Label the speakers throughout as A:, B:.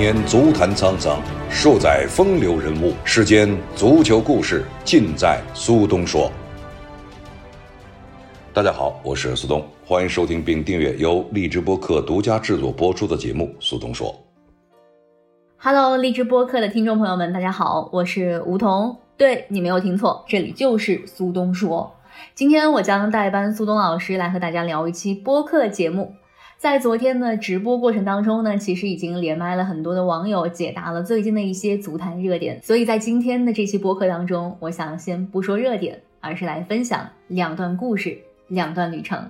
A: 年足坛沧桑，数载风流人物。世间足球故事尽在苏东说。大家好，我是苏东，欢迎收听并订阅由荔枝播客独家制作播出的节目《苏东说》。
B: Hello，荔枝播客的听众朋友们，大家好，我是吴桐。对你没有听错，这里就是苏东说。今天我将代班苏东老师来和大家聊一期播客节目。在昨天的直播过程当中呢，其实已经连麦了很多的网友，解答了最近的一些足坛热点。所以在今天的这期播客当中，我想先不说热点，而是来分享两段故事，两段旅程。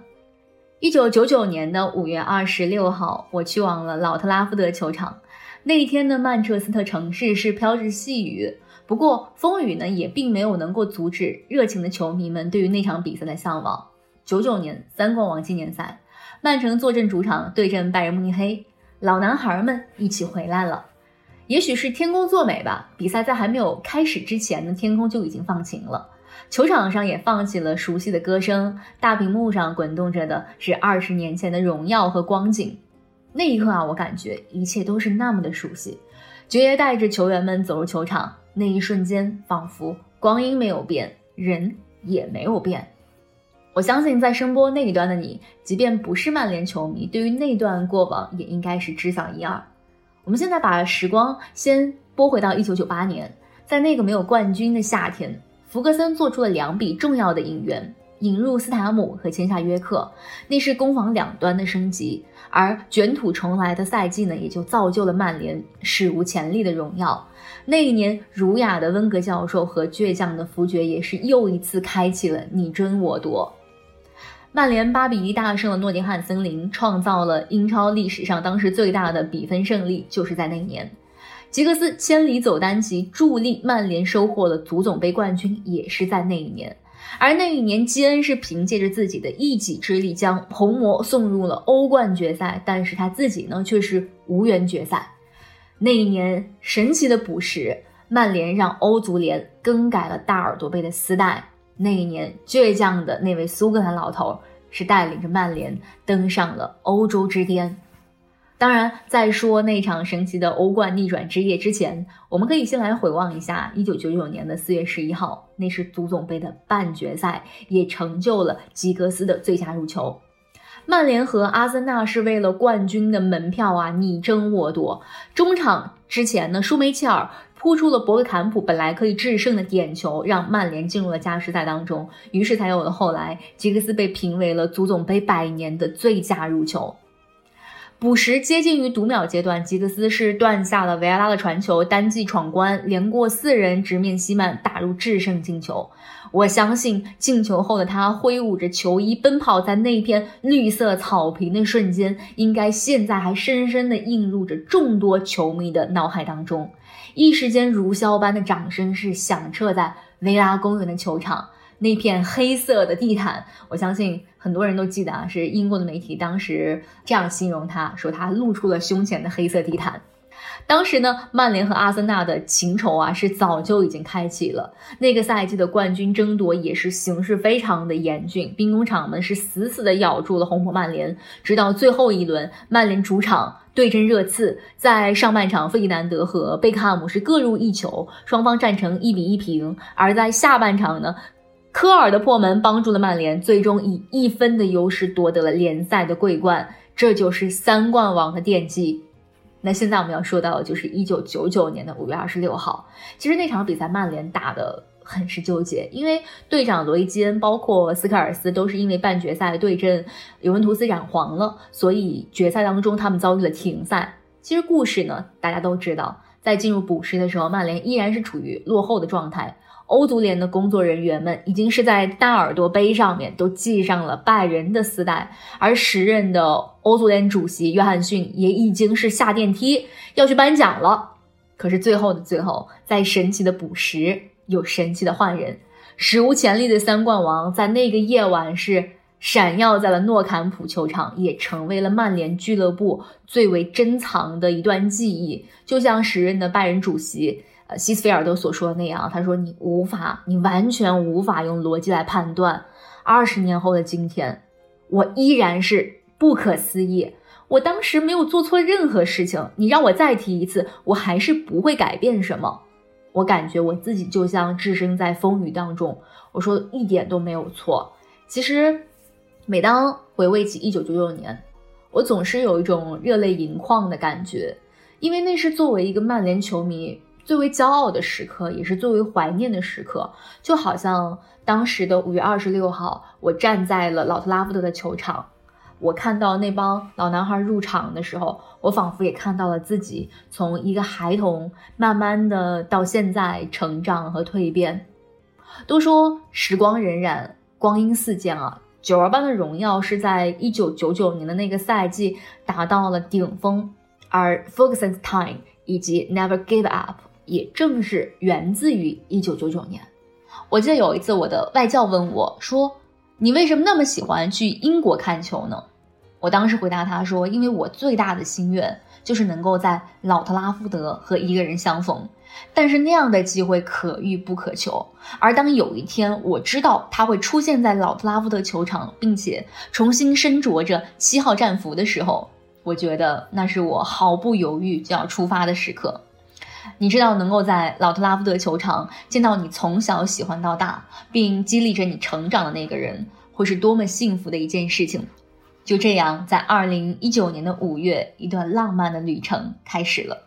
B: 一九九九年的五月二十六号，我去往了老特拉福德球场。那一天的曼彻斯特城市是飘着细雨。不过风雨呢，也并没有能够阻止热情的球迷们对于那场比赛的向往。九九年三冠王纪念赛，曼城坐镇主场对阵拜仁慕尼黑，老男孩们一起回来了。也许是天公作美吧，比赛在还没有开始之前呢，天空就已经放晴了，球场上也放起了熟悉的歌声，大屏幕上滚动着的是二十年前的荣耀和光景。那一刻啊，我感觉一切都是那么的熟悉。爵爷带着球员们走入球场。那一瞬间，仿佛光阴没有变，人也没有变。我相信，在声波那一端的你，即便不是曼联球迷，对于那段过往也应该是知晓一二。我们现在把时光先拨回到一九九八年，在那个没有冠军的夏天，福格森做出了两笔重要的引援。引入斯塔姆和签下约克，那是攻防两端的升级，而卷土重来的赛季呢，也就造就了曼联史无前例的荣耀。那一年，儒雅的温格教授和倔强的福爵也是又一次开启了你争我夺。曼联八比一大胜了诺丁汉森林，创造了英超历史上当时最大的比分胜利，就是在那一年。吉格斯千里走单骑，助力曼联收获了足总杯冠军，也是在那一年。而那一年，基恩是凭借着自己的一己之力将红魔送入了欧冠决赛，但是他自己呢却是无缘决赛。那一年，神奇的补时，曼联让欧足联更改了大耳朵杯的丝带。那一年，倔强的那位苏格兰老头是带领着曼联登上了欧洲之巅。当然，在说那场神奇的欧冠逆转之夜之前，我们可以先来回望一下一九九九年的四月十一号，那是足总杯的半决赛，也成就了吉格斯的最佳入球。曼联和阿森纳是为了冠军的门票啊，你争我夺。中场之前呢，舒梅切尔扑出了博格坎普本来可以制胜的点球，让曼联进入了加时赛当中，于是才有了后来吉格斯被评为了足总杯百年的最佳入球。补时接近于读秒阶段，吉格斯是断下了维埃拉的传球，单骑闯关，连过四人，直面西曼，打入制胜进球。我相信进球后的他挥舞着球衣奔跑在那片绿色草坪的瞬间，应该现在还深深地印入着众多球迷的脑海当中。一时间，如箫般的掌声是响彻在维拉公园的球场。那片黑色的地毯，我相信很多人都记得啊，是英国的媒体当时这样形容他，说他露出了胸前的黑色地毯。当时呢，曼联和阿森纳的情仇啊，是早就已经开启了。那个赛季的冠军争夺也是形势非常的严峻，兵工厂们是死死的咬住了红魔曼联，直到最后一轮，曼联主场对阵热刺，在上半场，费迪南德和贝克汉姆是各入一球，双方战成一比一平，而在下半场呢。科尔的破门帮助了曼联，最终以一分的优势夺得了联赛的桂冠，这就是三冠王的奠基。那现在我们要说到的就是一九九九年的五月二十六号，其实那场比赛曼联打的很是纠结，因为队长罗伊基恩包括斯科尔斯都是因为半决赛对阵尤文图斯染黄了，所以决赛当中他们遭遇了停赛。其实故事呢，大家都知道，在进入补时的时候，曼联依然是处于落后的状态。欧足联的工作人员们已经是在大耳朵杯上面都系上了拜仁的丝带，而时任的欧足联主席约翰逊也已经是下电梯要去颁奖了。可是最后的最后，在神奇的补时有神奇的换人，史无前例的三冠王在那个夜晚是闪耀在了诺坎普球场，也成为了曼联俱乐部最为珍藏的一段记忆。就像时任的拜仁主席呃。西斯菲尔德所说的那样，他说：“你无法，你完全无法用逻辑来判断。二十年后的今天，我依然是不可思议。我当时没有做错任何事情，你让我再提一次，我还是不会改变什么。我感觉我自己就像置身在风雨当中，我说一点都没有错。其实，每当回味起一九九九年，我总是有一种热泪盈眶的感觉，因为那是作为一个曼联球迷最为骄傲的时刻，也是最为怀念的时刻。就好像当时的五月二十六号，我站在了老特拉福德的球场。我看到那帮老男孩入场的时候，我仿佛也看到了自己从一个孩童慢慢的到现在成长和蜕变。都说时光荏苒，光阴似箭啊，九儿班的荣耀是在一九九九年的那个赛季达到了顶峰，而 Focuses time 以及 Never Give Up 也正是源自于一九九九年。我记得有一次我的外教问我说：“你为什么那么喜欢去英国看球呢？”我当时回答他说：“因为我最大的心愿就是能够在老特拉福德和一个人相逢，但是那样的机会可遇不可求。而当有一天我知道他会出现在老特拉福德球场，并且重新身着着七号战服的时候，我觉得那是我毫不犹豫就要出发的时刻。你知道，能够在老特拉福德球场见到你从小喜欢到大，并激励着你成长的那个人，会是多么幸福的一件事情。”就这样，在二零一九年的五月，一段浪漫的旅程开始了。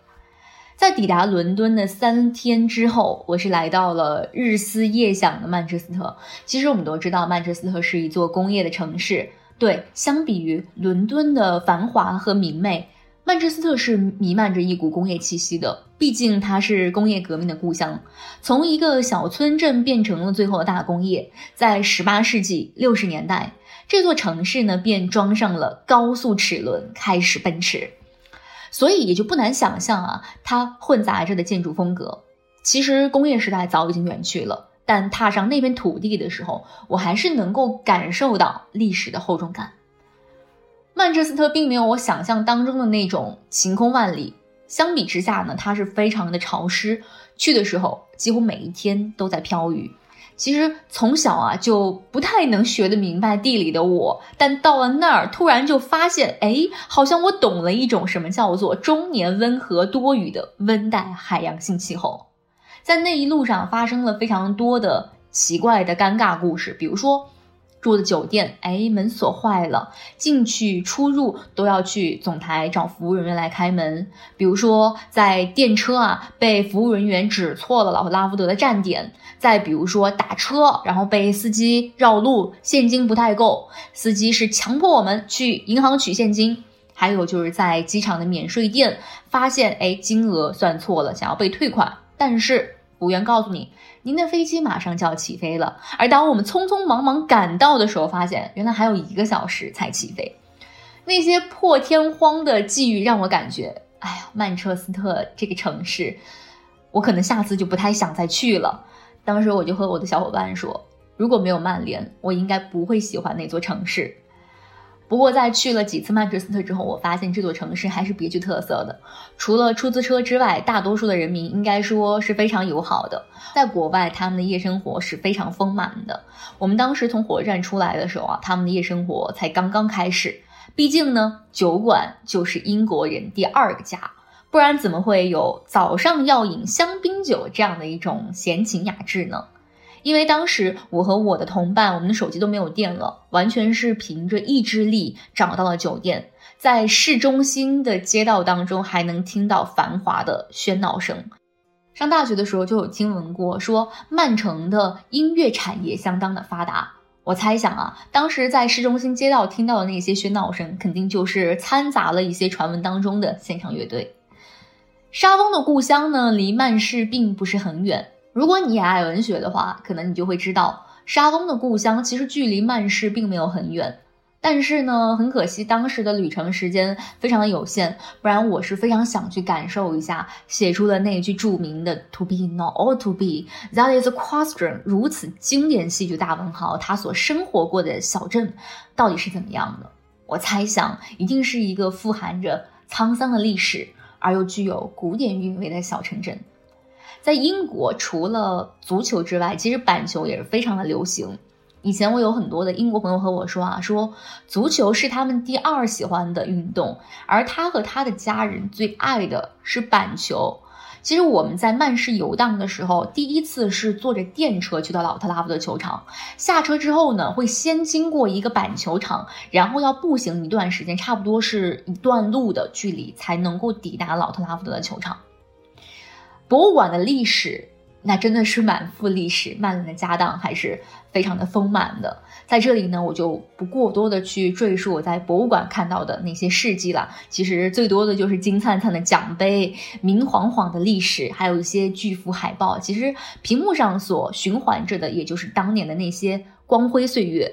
B: 在抵达伦敦的三天之后，我是来到了日思夜想的曼彻斯特。其实我们都知道，曼彻斯特是一座工业的城市。对，相比于伦敦的繁华和明媚，曼彻斯特是弥漫着一股工业气息的。毕竟它是工业革命的故乡，从一个小村镇变成了最后的大工业。在十八世纪六十年代。这座城市呢，便装上了高速齿轮，开始奔驰，所以也就不难想象啊，它混杂着的建筑风格。其实工业时代早已经远去了，但踏上那片土地的时候，我还是能够感受到历史的厚重感。曼彻斯特并没有我想象当中的那种晴空万里，相比之下呢，它是非常的潮湿，去的时候几乎每一天都在飘雨。其实从小啊就不太能学得明白地理的我，但到了那儿突然就发现，哎，好像我懂了一种什么叫做中年温和多雨的温带海洋性气候。在那一路上发生了非常多的奇怪的尴尬故事，比如说。住的酒店，哎，门锁坏了，进去出入都要去总台找服务人员来开门。比如说，在电车啊，被服务人员指错了老拉福德的站点；再比如说，打车然后被司机绕路，现金不太够，司机是强迫我们去银行取现金。还有就是在机场的免税店，发现哎，金额算错了，想要被退款，但是服务员告诉你。您的飞机马上就要起飞了，而当我们匆匆忙忙赶到的时候，发现原来还有一个小时才起飞。那些破天荒的际遇让我感觉，哎呀，曼彻斯特这个城市，我可能下次就不太想再去了。当时我就和我的小伙伴说，如果没有曼联，我应该不会喜欢那座城市。不过，在去了几次曼彻斯特之后，我发现这座城市还是别具特色的。除了出租车之外，大多数的人民应该说是非常友好的。在国外，他们的夜生活是非常丰满的。我们当时从火车站出来的时候啊，他们的夜生活才刚刚开始。毕竟呢，酒馆就是英国人第二个家，不然怎么会有早上要饮香槟酒这样的一种闲情雅致呢？因为当时我和我的同伴，我们的手机都没有电了，完全是凭着意志力找到了酒店。在市中心的街道当中，还能听到繁华的喧闹声。上大学的时候就有听闻过，说曼城的音乐产业相当的发达。我猜想啊，当时在市中心街道听到的那些喧闹声，肯定就是掺杂了一些传闻当中的现场乐队。沙翁的故乡呢，离曼市并不是很远。如果你也爱文学的话，可能你就会知道，沙翁的故乡其实距离曼市并没有很远。但是呢，很可惜当时的旅程时间非常的有限，不然我是非常想去感受一下写出了那句著名的 “To be not all to be, that is a question” 如此经典戏剧大文豪他所生活过的小镇到底是怎么样的。我猜想，一定是一个富含着沧桑的历史而又具有古典韵味的小城镇。在英国，除了足球之外，其实板球也是非常的流行。以前我有很多的英国朋友和我说啊，说足球是他们第二喜欢的运动，而他和他的家人最爱的是板球。其实我们在曼市游荡的时候，第一次是坐着电车去到老特拉福德球场，下车之后呢，会先经过一个板球场，然后要步行一段时间，差不多是一段路的距离，才能够抵达老特拉福德的球场。博物馆的历史。那真的是满腹历史，曼联的家当还是非常的丰满的。在这里呢，我就不过多的去赘述我在博物馆看到的那些事迹了。其实最多的就是金灿灿的奖杯、明晃晃的历史，还有一些巨幅海报。其实屏幕上所循环着的，也就是当年的那些光辉岁月。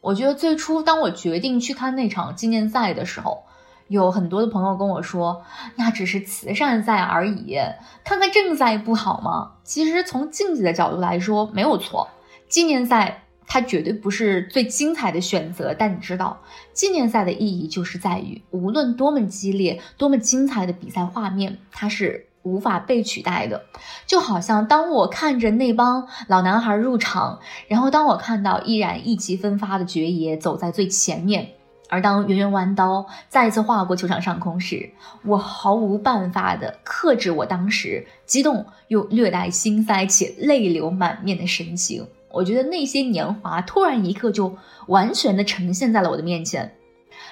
B: 我觉得最初当我决定去看那场纪念赛的时候。有很多的朋友跟我说，那只是慈善赛而已，看看正赛不好吗？其实从竞技的角度来说没有错，纪念赛它绝对不是最精彩的选择。但你知道，纪念赛的意义就是在于，无论多么激烈、多么精彩的比赛画面，它是无法被取代的。就好像当我看着那帮老男孩入场，然后当我看到依然意气风发的爵爷走在最前面。而当圆圆弯刀再次划过球场上空时，我毫无办法地克制我当时激动又略带心塞且泪流满面的神情。我觉得那些年华突然一刻就完全的呈现在了我的面前。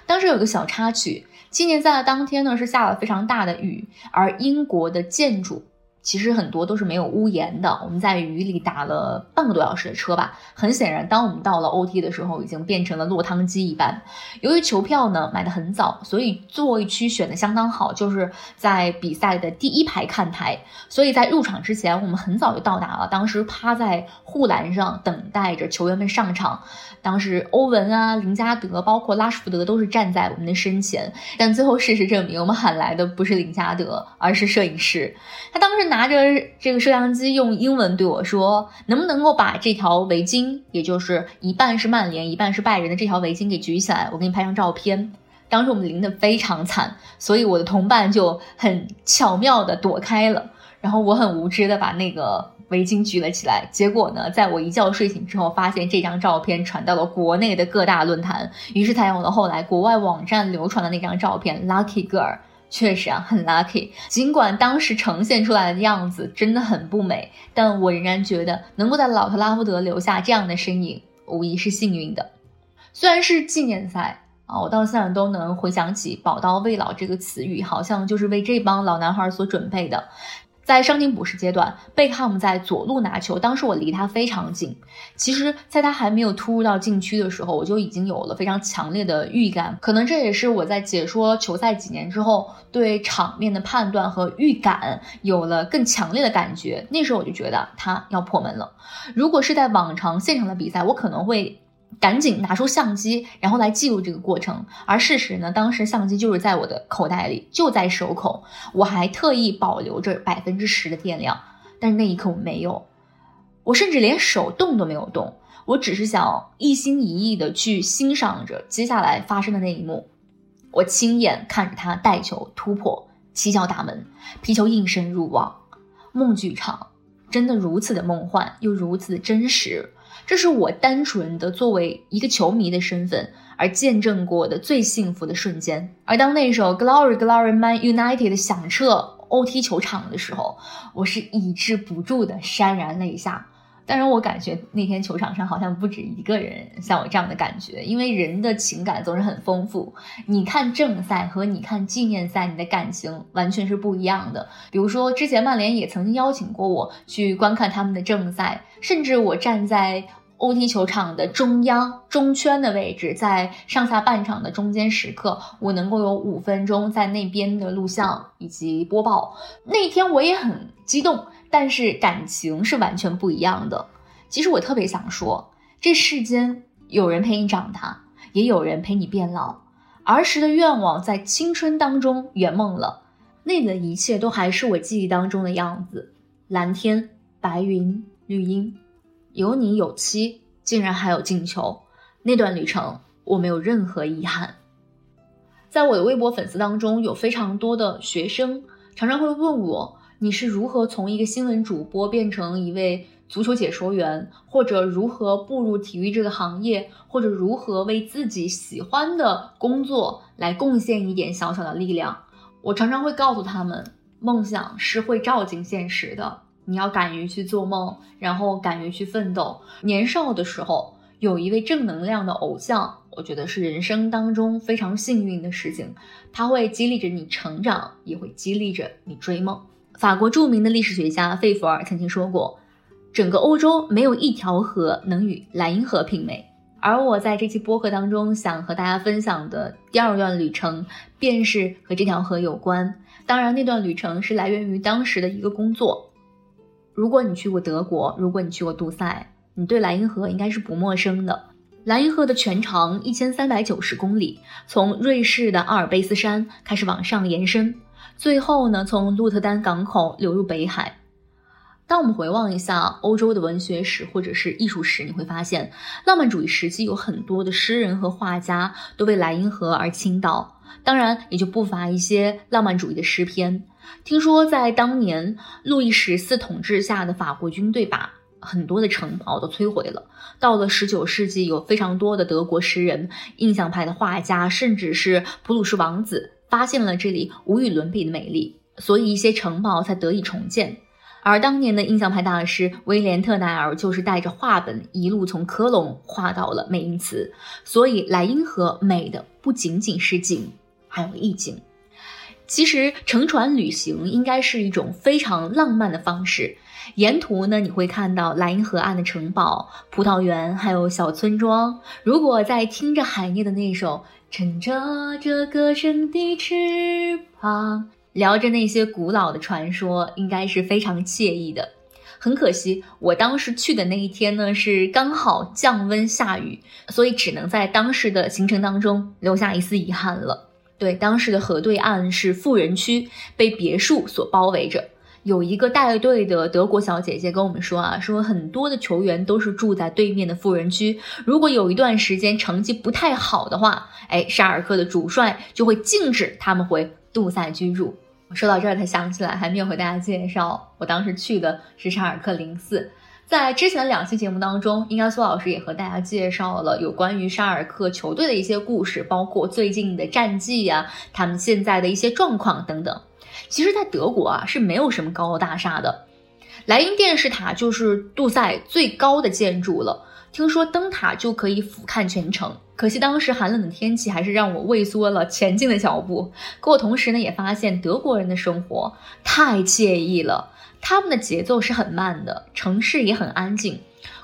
B: 当时有个小插曲，纪念赛的当天呢是下了非常大的雨，而英国的建筑。其实很多都是没有屋檐的，我们在雨里打了半个多小时的车吧。很显然，当我们到了 OT 的时候，已经变成了落汤鸡一般。由于球票呢买的很早，所以座位区选的相当好，就是在比赛的第一排看台。所以在入场之前，我们很早就到达了。当时趴在护栏上等待着球员们上场。当时欧文啊、林加德，包括拉什福德都是站在我们的身前。但最后事实证明，我们喊来的不是林加德，而是摄影师。他当时。拿着这个摄像机，用英文对我说：“能不能够把这条围巾，也就是一半是曼联，一半是拜仁的这条围巾给举起来？我给你拍张照片。”当时我们淋得非常惨，所以我的同伴就很巧妙地躲开了。然后我很无知地把那个围巾举了起来。结果呢，在我一觉睡醒之后，发现这张照片传到了国内的各大论坛，于是才有了后来国外网站流传的那张照片，Lucky Girl。确实啊，很 lucky。尽管当时呈现出来的样子真的很不美，但我仍然觉得能够在老特拉福德留下这样的身影，无疑是幸运的。虽然是纪念赛啊，我到现在都能回想起“宝刀未老”这个词语，好像就是为这帮老男孩所准备的。在伤停补时阶段，贝克汉姆在左路拿球，当时我离他非常近。其实，在他还没有突入到禁区的时候，我就已经有了非常强烈的预感。可能这也是我在解说球赛几年之后，对场面的判断和预感有了更强烈的感觉。那时候我就觉得他要破门了。如果是在往常现场的比赛，我可能会。赶紧拿出相机，然后来记录这个过程。而事实呢，当时相机就是在我的口袋里，就在手口。我还特意保留着百分之十的电量，但是那一刻我没有，我甚至连手动都没有动。我只是想一心一意的去欣赏着接下来发生的那一幕。我亲眼看着他带球突破七脚大门，皮球应声入网。梦剧场真的如此的梦幻，又如此的真实。这是我单纯的作为一个球迷的身份而见证过的最幸福的瞬间。而当那首 Glory Glory Man United 响彻 OT 球场的时候，我是抑制不住的潸然泪下。当然，我感觉那天球场上好像不止一个人像我这样的感觉，因为人的情感总是很丰富。你看正赛和你看纪念赛，你的感情完全是不一样的。比如说，之前曼联也曾经邀请过我去观看他们的正赛，甚至我站在。OT 球场的中央中圈的位置，在上下半场的中间时刻，我能够有五分钟在那边的录像以及播报。那天我也很激动，但是感情是完全不一样的。其实我特别想说，这世间有人陪你长大，也有人陪你变老。儿时的愿望在青春当中圆梦了，那里的一切都还是我记忆当中的样子：蓝天、白云、绿荫。有你有妻，竟然还有进球，那段旅程我没有任何遗憾。在我的微博粉丝当中，有非常多的学生常常会问我，你是如何从一个新闻主播变成一位足球解说员，或者如何步入体育这个行业，或者如何为自己喜欢的工作来贡献一点小小的力量。我常常会告诉他们，梦想是会照进现实的，你要敢于去做梦，然后敢于去奋斗。年少的时候有一位正能量的偶像，我觉得是人生当中非常幸运的事情，它会激励着你成长，也会激励着你追梦。法国著名的历史学家费弗尔曾经说过：“整个欧洲没有一条河能与莱茵河媲美。”而我在这期播客当中想和大家分享的第二段旅程，便是和这条河有关。当然，那段旅程是来源于当时的一个工作。如果你去过德国，如果你去过杜塞，你对莱茵河应该是不陌生的。莱茵河的全长一千三百九十公里，从瑞士的阿尔卑斯山开始往上延伸，最后呢，从鹿特丹港口流入北海。当我们回望一下欧洲的文学史或者是艺术史，你会发现，浪漫主义时期有很多的诗人和画家都为莱茵河而倾倒，当然也就不乏一些浪漫主义的诗篇。听说在当年路易十四统治下的法国军队把很多的城堡都摧毁了。到了十九世纪，有非常多的德国诗人、印象派的画家，甚至是普鲁士王子，发现了这里无与伦比的美丽，所以一些城堡才得以重建。而当年的印象派大师威廉特奈尔就是带着画本一路从科隆画到了美因茨，所以莱茵河美的不仅仅是景，还有意境。其实乘船旅行应该是一种非常浪漫的方式，沿途呢你会看到莱茵河岸的城堡、葡萄园，还有小村庄。如果在听着海涅的那首《乘着这歌声的翅膀》。聊着那些古老的传说，应该是非常惬意的。很可惜，我当时去的那一天呢，是刚好降温下雨，所以只能在当时的行程当中留下一丝遗憾了。对，当时的河对岸是富人区，被别墅所包围着。有一个带队的德国小姐姐跟我们说啊，说很多的球员都是住在对面的富人区，如果有一段时间成绩不太好的话，哎，沙尔克的主帅就会禁止他们回杜塞居住。说到这儿才想起来，还没有和大家介绍，我当时去的是沙尔克零四。在之前的两期节目当中，应该苏老师也和大家介绍了有关于沙尔克球队的一些故事，包括最近的战绩呀，他们现在的一些状况等等。其实，在德国啊是没有什么高楼大厦的，莱茵电视塔就是杜塞最高的建筑了。听说灯塔就可以俯瞰全城，可惜当时寒冷的天气还是让我畏缩了前进的脚步。可我同时呢也发现德国人的生活太惬意了，他们的节奏是很慢的，城市也很安静。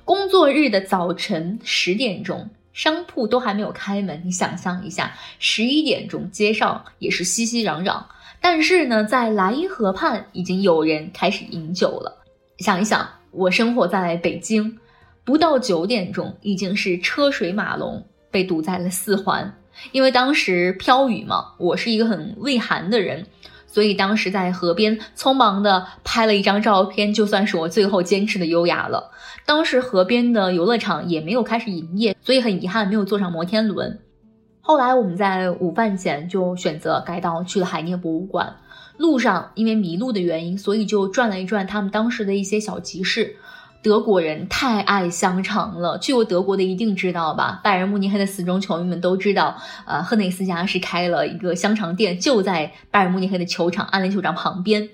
B: 工作日的早晨十点钟，商铺都还没有开门，你想象一下，十一点钟街上也是熙熙攘攘。但是呢，在莱茵河畔已经有人开始饮酒了。想一想，我生活在北京。不到九点钟，已经是车水马龙，被堵在了四环。因为当时飘雨嘛，我是一个很畏寒的人，所以当时在河边匆忙的拍了一张照片，就算是我最后坚持的优雅了。当时河边的游乐场也没有开始营业，所以很遗憾没有坐上摩天轮。后来我们在午饭前就选择改道去了海涅博物馆。路上因为迷路的原因，所以就转了一转他们当时的一些小集市。德国人太爱香肠了，去过德国的一定知道吧？拜仁慕尼黑的死忠球迷们都知道，呃，赫内斯家是开了一个香肠店，就在拜仁慕尼黑的球场安联球场旁边。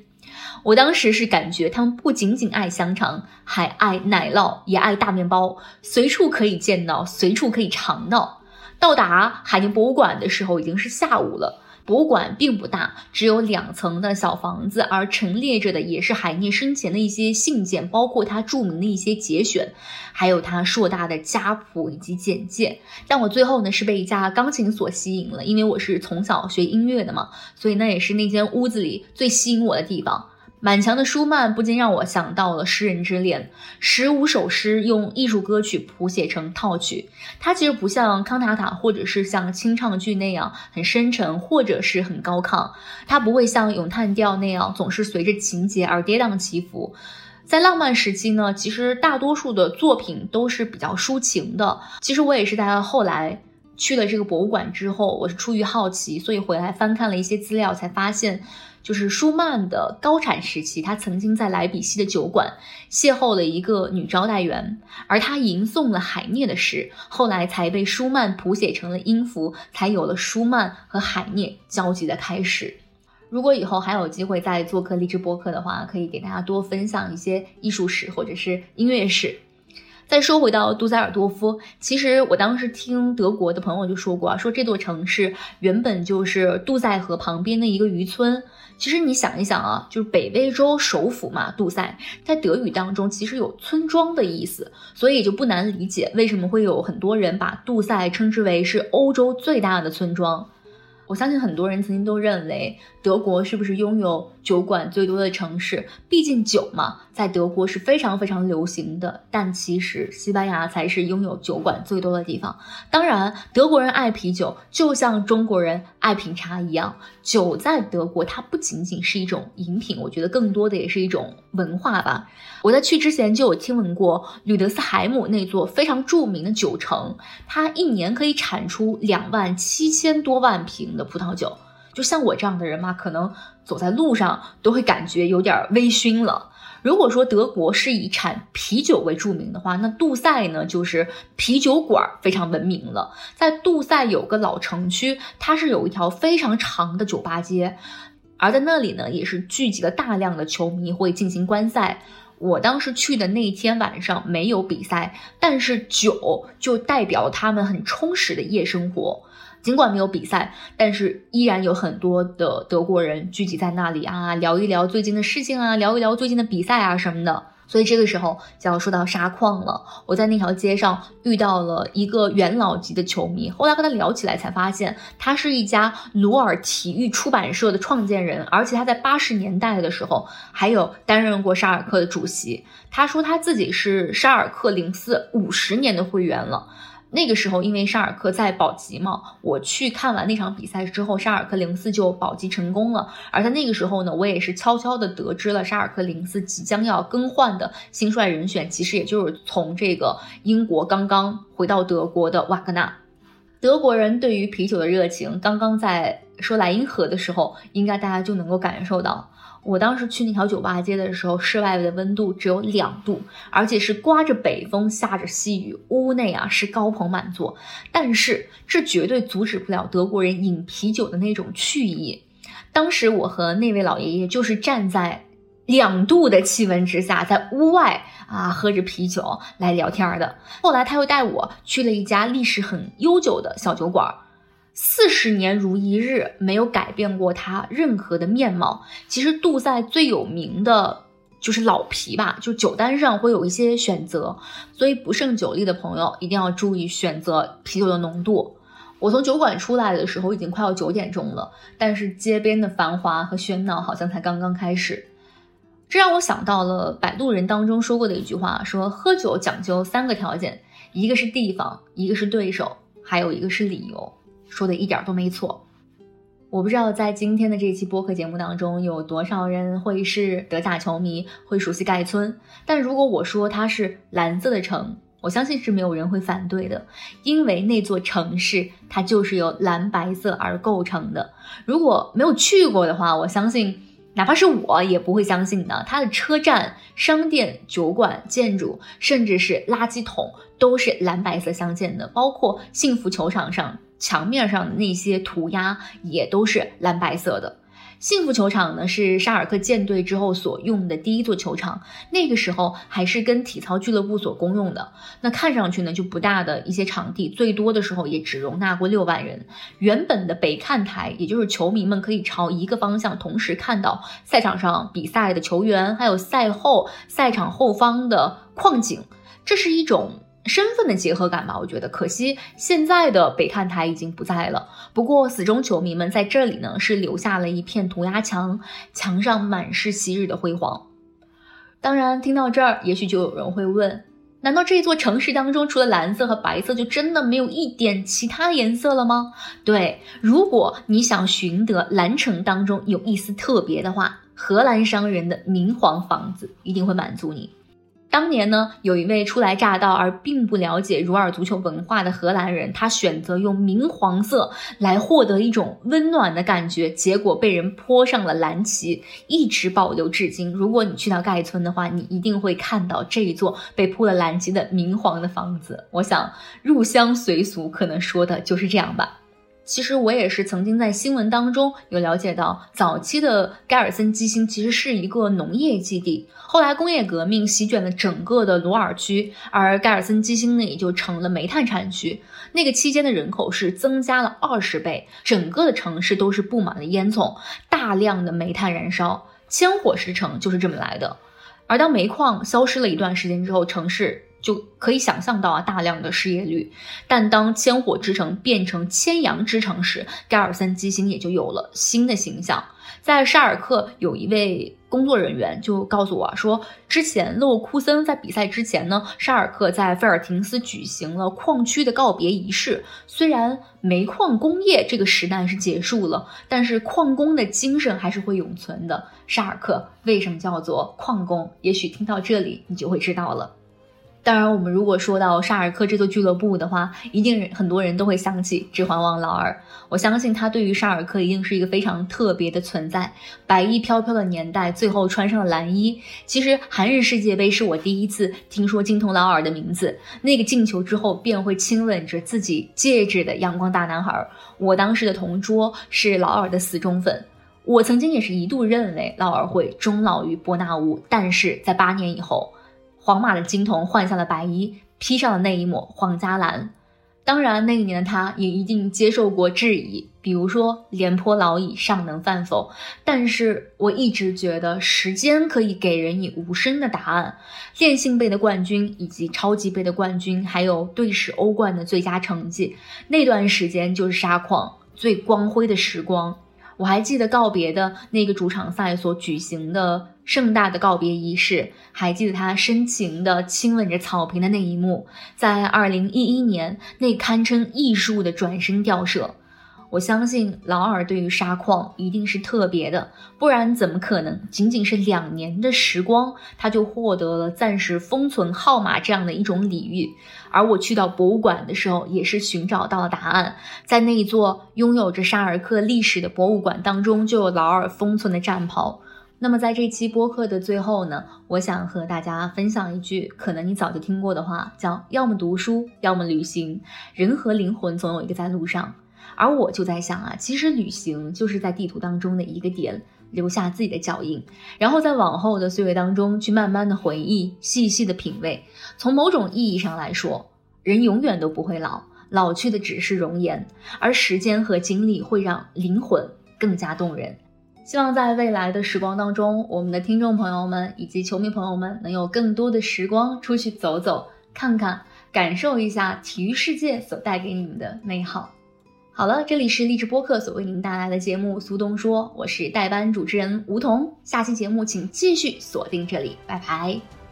B: 我当时是感觉他们不仅仅爱香肠，还爱奶酪，也爱大面包，随处可以见到，随处可以尝到。到达海宁博物馆的时候，已经是下午了。博物馆并不大，只有两层的小房子，而陈列着的也是海涅生前的一些信件，包括他著名的一些节选，还有他硕大的家谱以及简介。但我最后呢是被一架钢琴所吸引了，因为我是从小学音乐的嘛，所以那也是那间屋子里最吸引我的地方。满墙的舒曼不禁让我想到了诗人之恋，十五首诗用艺术歌曲谱写成套曲。它其实不像康塔塔或者是像清唱剧那样很深沉或者是很高亢，它不会像咏叹调那样总是随着情节而跌宕起伏。在浪漫时期呢，其实大多数的作品都是比较抒情的。其实我也是在后来去了这个博物馆之后，我是出于好奇，所以回来翻看了一些资料，才发现，就是舒曼的高产时期，他曾经在莱比锡的酒馆邂逅了一个女招待员，而他吟诵了海涅的诗，后来才被舒曼谱写成了音符，才有了舒曼和海涅交集的开始。如果以后还有机会再做客励志播客的话，可以给大家多分享一些艺术史或者是音乐史。再说回到杜塞尔多夫，其实我当时听德国的朋友就说过，啊说这座城市原本就是杜塞河旁边的一个渔村。其实你想一想啊，就是北威州首府嘛，杜塞在德语当中其实有村庄的意思，所以就不难理解为什么会有很多人把杜塞称之为是欧洲最大的村庄。我相信很多人曾经都认为德国是不是拥有酒馆最多的城市？毕竟酒嘛，在德国是非常非常流行的。但其实西班牙才是拥有酒馆最多的地方。当然，德国人爱啤酒，就像中国人爱品茶一样。酒在德国，它不仅仅是一种饮品，我觉得更多的也是一种文化吧。我在去之前就有听闻过吕德斯海姆那座非常著名的酒城，它一年可以产出两万七千多万瓶的葡萄酒。就像我这样的人嘛，可能走在路上都会感觉有点微醺了。如果说德国是以产啤酒为著名的话，那杜塞呢就是啤酒馆非常闻名了。在杜塞有个老城区，它是有一条非常长的酒吧街，而在那里呢也是聚集了大量的球迷会进行观赛。我当时去的那天晚上没有比赛，但是酒就代表他们很充实的夜生活。尽管没有比赛，但是依然有很多的德国人聚集在那里啊，聊一聊最近的事情啊，聊一聊最近的比赛啊什么的。所以这个时候就要说到沙矿了。我在那条街上遇到了一个元老级的球迷，后来跟他聊起来才发现，他是一家鲁尔体育出版社的创建人，而且他在八十年代的时候还有担任过沙尔克的主席。他说他自己是沙尔克零四五十年的会员了。那个时候，因为沙尔克在保级嘛，我去看完那场比赛之后，沙尔克零四就保级成功了。而在那个时候呢，我也是悄悄的得知了沙尔克零四即将要更换的新帅人选，其实也就是从这个英国刚刚回到德国的瓦格纳。德国人对于啤酒的热情，刚刚在说莱茵河的时候，应该大家就能够感受到。我当时去那条酒吧街的时候，室外的温度只有两度，而且是刮着北风，下着细雨，屋内啊是高朋满座。但是这绝对阻止不了德国人饮啤酒的那种趣意。当时我和那位老爷爷就是站在两度的气温之下，在屋外啊喝着啤酒来聊天的。后来他又带我去了一家历史很悠久的小酒馆。四十年如一日，没有改变过它任何的面貌。其实杜塞最有名的就是老啤吧，就酒单上会有一些选择，所以不胜酒力的朋友一定要注意选择啤酒的浓度。我从酒馆出来的时候已经快要九点钟了，但是街边的繁华和喧闹好像才刚刚开始。这让我想到了《摆渡人》当中说过的一句话，说喝酒讲究三个条件，一个是地方，一个是对手，还有一个是理由。说的一点都没错，我不知道在今天的这期播客节目当中有多少人会是德甲球迷，会熟悉盖村。但如果我说它是蓝色的城，我相信是没有人会反对的，因为那座城市它就是由蓝白色而构成的。如果没有去过的话，我相信。哪怕是我也不会相信的。它的车站、商店、酒馆、建筑，甚至是垃圾桶，都是蓝白色相间的。包括幸福球场上墙面上的那些涂鸦，也都是蓝白色的。幸福球场呢，是沙尔克建队之后所用的第一座球场，那个时候还是跟体操俱乐部所公用的。那看上去呢就不大的一些场地，最多的时候也只容纳过六万人。原本的北看台，也就是球迷们可以朝一个方向同时看到赛场上比赛的球员，还有赛后赛场后方的矿井，这是一种。身份的结合感吧，我觉得可惜现在的北看台已经不在了。不过死忠球迷们在这里呢，是留下了一片涂鸦墙，墙上满是昔日的辉煌。当然，听到这儿，也许就有人会问：难道这座城市当中除了蓝色和白色，就真的没有一点其他颜色了吗？对，如果你想寻得蓝城当中有一丝特别的话，荷兰商人的明黄房子一定会满足你。当年呢，有一位初来乍到而并不了解鲁尔足球文化的荷兰人，他选择用明黄色来获得一种温暖的感觉，结果被人泼上了蓝旗，一直保留至今。如果你去到盖村的话，你一定会看到这一座被铺了蓝旗的明黄的房子。我想入乡随俗，可能说的就是这样吧。其实我也是曾经在新闻当中有了解到，早期的盖尔森基兴其实是一个农业基地，后来工业革命席卷了整个的鲁尔区，而盖尔森基兴呢也就成了煤炭产区。那个期间的人口是增加了二十倍，整个的城市都是布满了烟囱，大量的煤炭燃烧，千火石城就是这么来的。而当煤矿消失了一段时间之后，城市。就可以想象到啊，大量的失业率。但当千火之城变成千阳之城时，盖尔森基兴也就有了新的形象。在沙尔克有一位工作人员就告诉我说，之前勒沃库森在比赛之前呢，沙尔克在费尔廷斯举行了矿区的告别仪式。虽然煤矿工业这个时代是结束了，但是矿工的精神还是会永存的。沙尔克为什么叫做矿工？也许听到这里你就会知道了。当然，我们如果说到沙尔克这座俱乐部的话，一定很多人都会想起《指环王》劳尔。我相信他对于沙尔克一定是一个非常特别的存在。白衣飘飘的年代，最后穿上了蓝衣。其实韩日世界杯是我第一次听说金童劳尔的名字。那个进球之后便会亲吻着自己戒指的阳光大男孩，我当时的同桌是劳尔的死忠粉。我曾经也是一度认为劳尔会终老于伯纳乌，但是在八年以后。皇马的金童换下了白衣，披上了那一抹皇家蓝。当然，那一年的他也一定接受过质疑，比如说“廉颇老矣，尚能饭否？”但是我一直觉得，时间可以给人以无声的答案。电信杯的冠军，以及超级杯的冠军，还有队史欧冠的最佳成绩，那段时间就是沙矿最光辉的时光。我还记得告别的那个主场赛所举行的盛大的告别仪式，还记得他深情地亲吻着草坪的那一幕，在二零一一年那堪称艺术的转身吊射。我相信劳尔对于沙矿一定是特别的，不然怎么可能仅仅是两年的时光，他就获得了暂时封存号码这样的一种礼遇？而我去到博物馆的时候，也是寻找到了答案，在那一座拥有着沙尔克历史的博物馆当中，就有劳尔封存的战袍。那么在这期播客的最后呢，我想和大家分享一句可能你早就听过的话，叫要么读书，要么旅行，人和灵魂总有一个在路上。而我就在想啊，其实旅行就是在地图当中的一个点，留下自己的脚印，然后在往后的岁月当中去慢慢的回忆，细细的品味。从某种意义上来说，人永远都不会老，老去的只是容颜，而时间和经历会让灵魂更加动人。希望在未来的时光当中，我们的听众朋友们以及球迷朋友们能有更多的时光出去走走、看看、感受一下体育世界所带给你们的美好。好了，这里是励志播客所为您带来的节目《苏东说》，我是代班主持人吴桐。下期节目请继续锁定这里，拜拜。